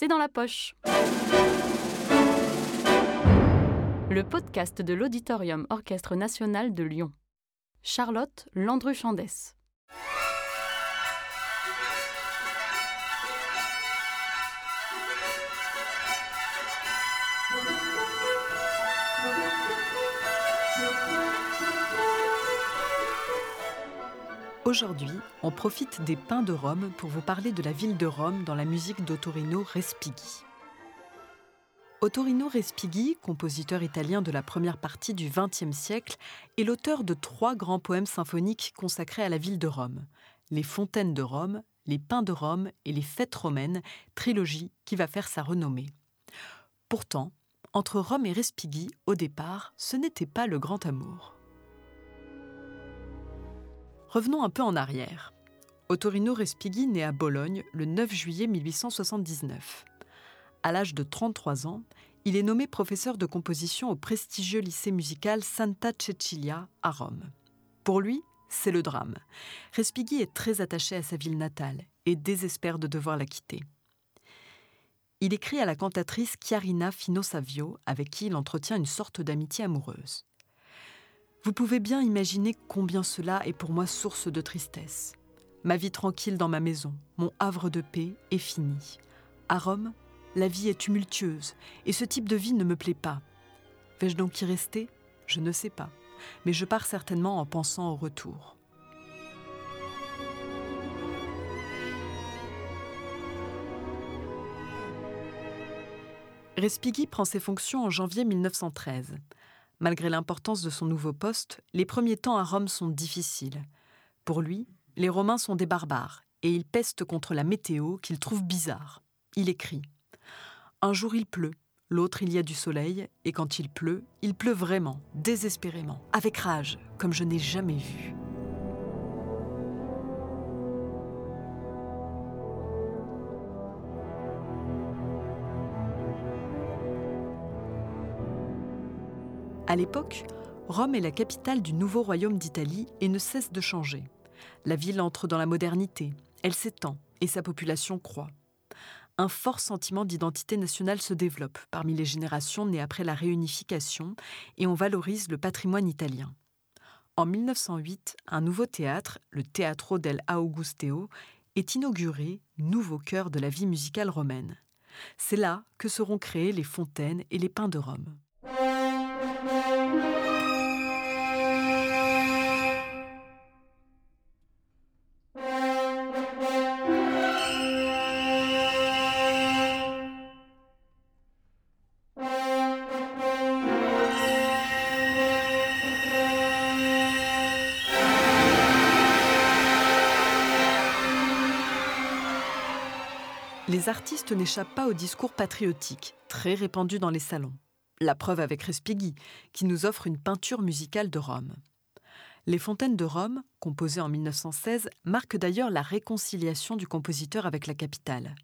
c'est dans la poche. Le podcast de l'Auditorium Orchestre National de Lyon. Charlotte Landru-Chandès. Aujourd'hui, on profite des pains de Rome pour vous parler de la ville de Rome dans la musique d'Ottorino Respighi. Ottorino Respighi, compositeur italien de la première partie du XXe siècle, est l'auteur de trois grands poèmes symphoniques consacrés à la ville de Rome Les Fontaines de Rome, Les Pains de Rome et Les Fêtes romaines, trilogie qui va faire sa renommée. Pourtant, entre Rome et Respighi, au départ, ce n'était pas le grand amour. Revenons un peu en arrière. Ottorino Respighi naît à Bologne le 9 juillet 1879. À l'âge de 33 ans, il est nommé professeur de composition au prestigieux lycée musical Santa Cecilia à Rome. Pour lui, c'est le drame. Respighi est très attaché à sa ville natale et désespère de devoir la quitter. Il écrit à la cantatrice Chiarina Fino Savio, avec qui il entretient une sorte d'amitié amoureuse. Vous pouvez bien imaginer combien cela est pour moi source de tristesse. Ma vie tranquille dans ma maison, mon havre de paix est fini. À Rome, la vie est tumultueuse et ce type de vie ne me plaît pas. Vais-je donc y rester? Je ne sais pas, mais je pars certainement en pensant au retour. Respighi prend ses fonctions en janvier 1913. Malgré l'importance de son nouveau poste, les premiers temps à Rome sont difficiles. Pour lui, les Romains sont des barbares et il peste contre la météo qu'il trouve bizarre. Il écrit Un jour il pleut, l'autre il y a du soleil, et quand il pleut, il pleut vraiment, désespérément, avec rage, comme je n'ai jamais vu. À l'époque, Rome est la capitale du nouveau royaume d'Italie et ne cesse de changer. La ville entre dans la modernité, elle s'étend et sa population croît. Un fort sentiment d'identité nationale se développe parmi les générations nées après la réunification et on valorise le patrimoine italien. En 1908, un nouveau théâtre, le Teatro del Augusteo, est inauguré, nouveau cœur de la vie musicale romaine. C'est là que seront créées les fontaines et les pins de Rome. Les artistes n'échappent pas au discours patriotique, très répandu dans les salons. La preuve avec Respighi, qui nous offre une peinture musicale de Rome. Les Fontaines de Rome, composées en 1916, marquent d'ailleurs la réconciliation du compositeur avec la capitale.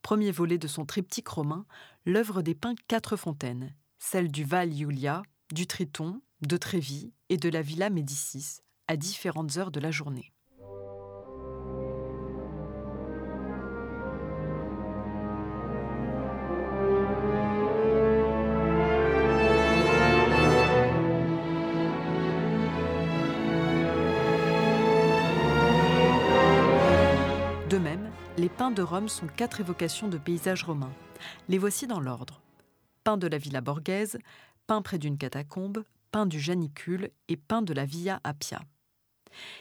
Premier volet de son triptyque romain, l'œuvre dépeint quatre fontaines, celles du Val Iulia, du Triton, de Trévis et de la Villa Médicis, à différentes heures de la journée. Les pins de Rome sont quatre évocations de paysages romains. Les voici dans l'ordre. Pin de la Villa Borghese, pin près d'une catacombe, pin du Janicule et pin de la Via Appia.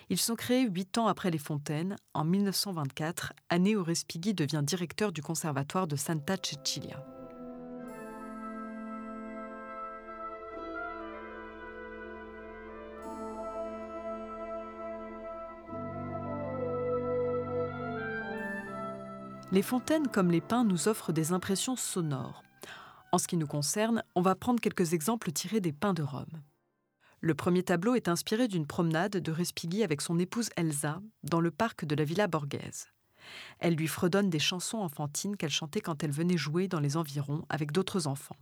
Ils sont créés huit ans après les Fontaines, en 1924, année où Respighi devient directeur du conservatoire de Santa Cecilia. Les fontaines comme les pins nous offrent des impressions sonores. En ce qui nous concerne, on va prendre quelques exemples tirés des pins de Rome. Le premier tableau est inspiré d'une promenade de Respighi avec son épouse Elsa dans le parc de la Villa Borghese. Elle lui fredonne des chansons enfantines qu'elle chantait quand elle venait jouer dans les environs avec d'autres enfants,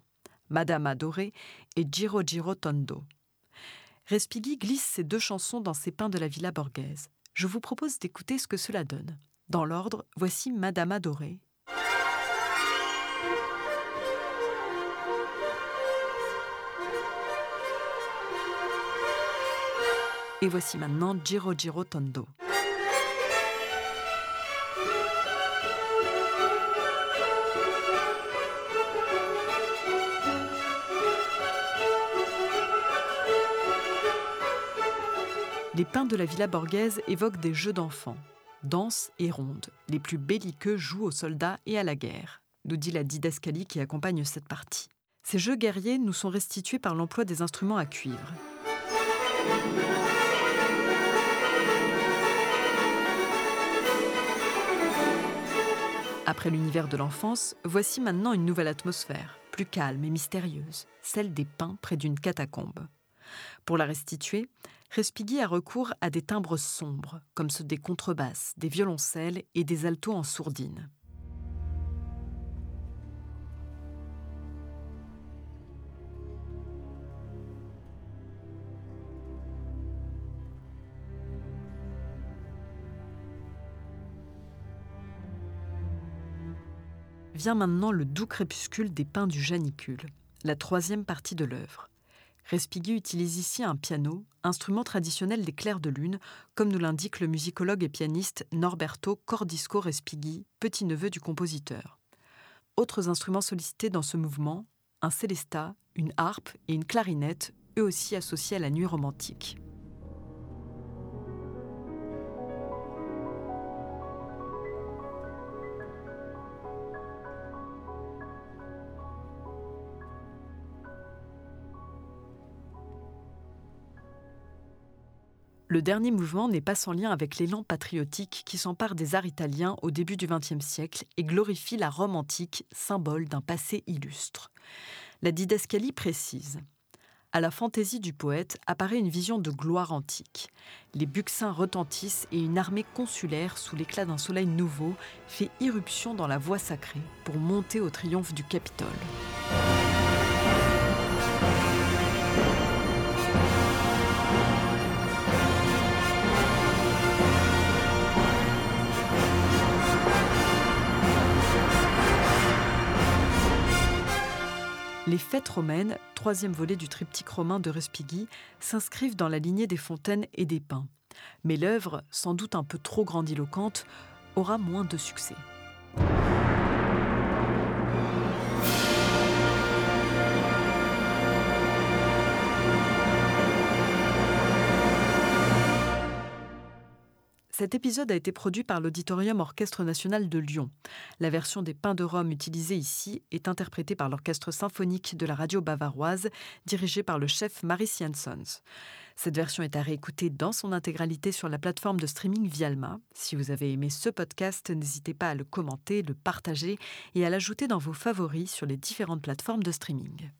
Madame Adorée et Giro Giro Tondo. Respighi glisse ces deux chansons dans ses pins de la Villa Borghese. Je vous propose d'écouter ce que cela donne. Dans l'ordre, voici Madame Adorée. Et voici maintenant Giro Giro Tondo. Les peintres de la Villa Borghese évoquent des jeux d'enfants danse et ronde. Les plus belliqueux jouent aux soldats et à la guerre, nous dit la didascalie qui accompagne cette partie. Ces jeux guerriers nous sont restitués par l'emploi des instruments à cuivre. Après l'univers de l'enfance, voici maintenant une nouvelle atmosphère, plus calme et mystérieuse, celle des pins près d'une catacombe. Pour la restituer, Respighi a recours à des timbres sombres, comme ceux des contrebasses, des violoncelles et des altos en sourdine. Vient maintenant le doux crépuscule des pins du janicule, la troisième partie de l'œuvre. Respighi utilise ici un piano, instrument traditionnel des clairs de lune, comme nous l'indique le musicologue et pianiste Norberto Cordisco Respighi, petit-neveu du compositeur. Autres instruments sollicités dans ce mouvement, un célesta, une harpe et une clarinette, eux aussi associés à la nuit romantique. Le dernier mouvement n'est pas sans lien avec l'élan patriotique qui s'empare des arts italiens au début du XXe siècle et glorifie la Rome antique, symbole d'un passé illustre. La didascalie précise à la fantaisie du poète apparaît une vision de gloire antique. Les buccins retentissent et une armée consulaire, sous l'éclat d'un soleil nouveau, fait irruption dans la voie sacrée pour monter au triomphe du Capitole. Les fêtes romaines, troisième volet du triptyque romain de Respighi, s'inscrivent dans la lignée des fontaines et des pins. Mais l'œuvre, sans doute un peu trop grandiloquente, aura moins de succès. Cet épisode a été produit par l'Auditorium Orchestre National de Lyon. La version des Pins de Rome utilisée ici est interprétée par l'Orchestre symphonique de la radio bavaroise, dirigé par le chef Maris Jansons. Cette version est à réécouter dans son intégralité sur la plateforme de streaming Vialma. Si vous avez aimé ce podcast, n'hésitez pas à le commenter, le partager et à l'ajouter dans vos favoris sur les différentes plateformes de streaming.